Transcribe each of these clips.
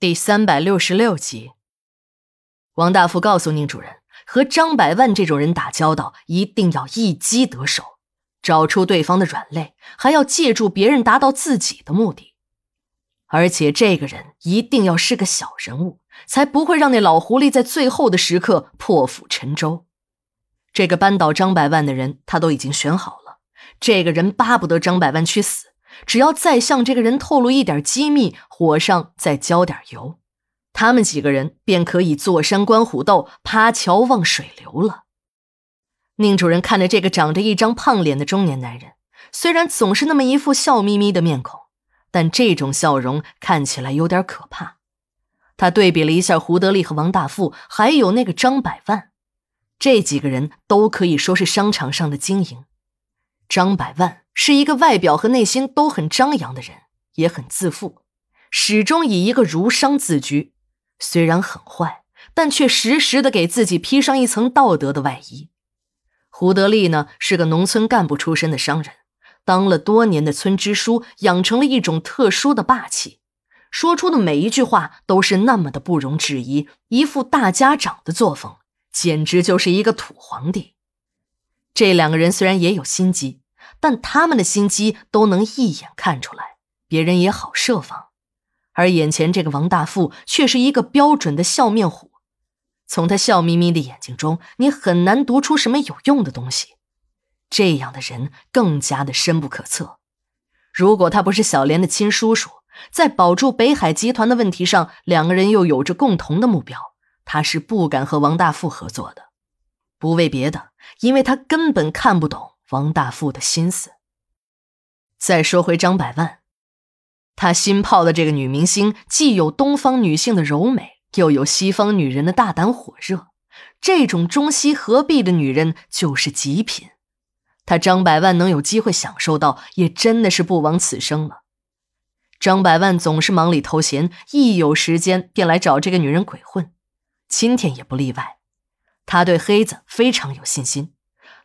第三百六十六集，王大富告诉宁主任，和张百万这种人打交道，一定要一击得手，找出对方的软肋，还要借助别人达到自己的目的。而且这个人一定要是个小人物，才不会让那老狐狸在最后的时刻破釜沉舟。这个扳倒张百万的人，他都已经选好了。这个人巴不得张百万去死。只要再向这个人透露一点机密，火上再浇点油，他们几个人便可以坐山观虎斗，趴桥望水流了。宁主任看着这个长着一张胖脸的中年男人，虽然总是那么一副笑眯眯的面孔，但这种笑容看起来有点可怕。他对比了一下胡德利和王大富，还有那个张百万，这几个人都可以说是商场上的精英。张百万。是一个外表和内心都很张扬的人，也很自负，始终以一个儒商自居。虽然很坏，但却时时的给自己披上一层道德的外衣。胡德利呢，是个农村干部出身的商人，当了多年的村支书，养成了一种特殊的霸气，说出的每一句话都是那么的不容置疑，一副大家长的作风，简直就是一个土皇帝。这两个人虽然也有心机。但他们的心机都能一眼看出来，别人也好设防。而眼前这个王大富却是一个标准的笑面虎，从他笑眯眯的眼睛中，你很难读出什么有用的东西。这样的人更加的深不可测。如果他不是小莲的亲叔叔，在保住北海集团的问题上，两个人又有着共同的目标，他是不敢和王大富合作的。不为别的，因为他根本看不懂。王大富的心思。再说回张百万，他新泡的这个女明星，既有东方女性的柔美，又有西方女人的大胆火热，这种中西合璧的女人就是极品。他张百万能有机会享受到，也真的是不枉此生了。张百万总是忙里偷闲，一有时间便来找这个女人鬼混，今天也不例外。他对黑子非常有信心。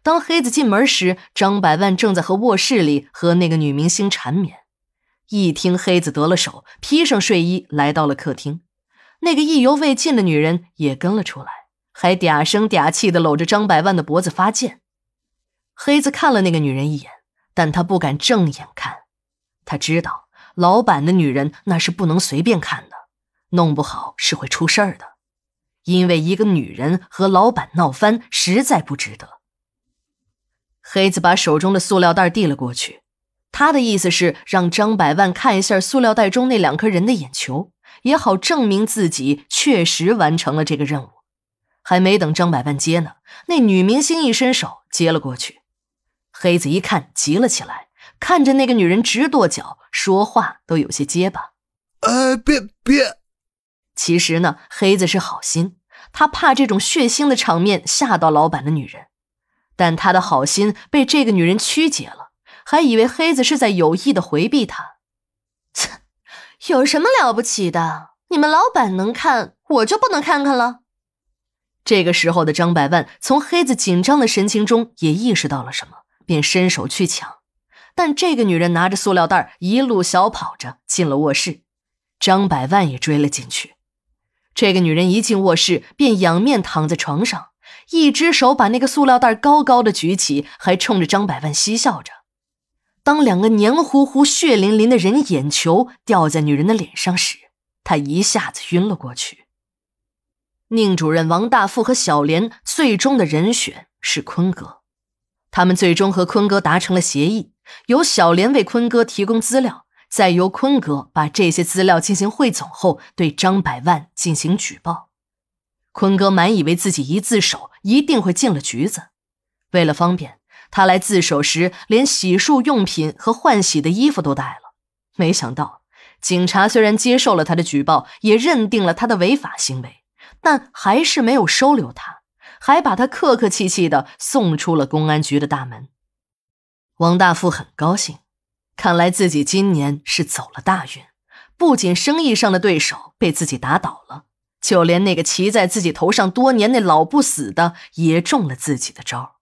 当黑子进门时，张百万正在和卧室里和那个女明星缠绵。一听黑子得了手，披上睡衣来到了客厅。那个意犹未尽的女人也跟了出来，还嗲声嗲气的搂着张百万的脖子发贱。黑子看了那个女人一眼，但他不敢正眼看。他知道老板的女人那是不能随便看的，弄不好是会出事儿的。因为一个女人和老板闹翻，实在不值得。黑子把手中的塑料袋递了过去，他的意思是让张百万看一下塑料袋中那两颗人的眼球，也好证明自己确实完成了这个任务。还没等张百万接呢，那女明星一伸手接了过去。黑子一看，急了起来，看着那个女人直跺脚，说话都有些结巴：“哎，别别！”其实呢，黑子是好心，他怕这种血腥的场面吓到老板的女人。但他的好心被这个女人曲解了，还以为黑子是在有意的回避他。切，有什么了不起的？你们老板能看，我就不能看看了？这个时候的张百万从黑子紧张的神情中也意识到了什么，便伸手去抢。但这个女人拿着塑料袋一路小跑着进了卧室，张百万也追了进去。这个女人一进卧室便仰面躺在床上。一只手把那个塑料袋高高的举起，还冲着张百万嬉笑着。当两个黏糊糊、血淋淋的人眼球掉在女人的脸上时，他一下子晕了过去。宁主任、王大富和小莲最终的人选是坤哥，他们最终和坤哥达成了协议，由小莲为坤哥提供资料，再由坤哥把这些资料进行汇总后，对张百万进行举报。坤哥满以为自己一自首一定会进了局子，为了方便，他来自首时连洗漱用品和换洗的衣服都带了。没想到，警察虽然接受了他的举报，也认定了他的违法行为，但还是没有收留他，还把他客客气气的送出了公安局的大门。王大富很高兴，看来自己今年是走了大运，不仅生意上的对手被自己打倒了。就连那个骑在自己头上多年那老不死的也中了自己的招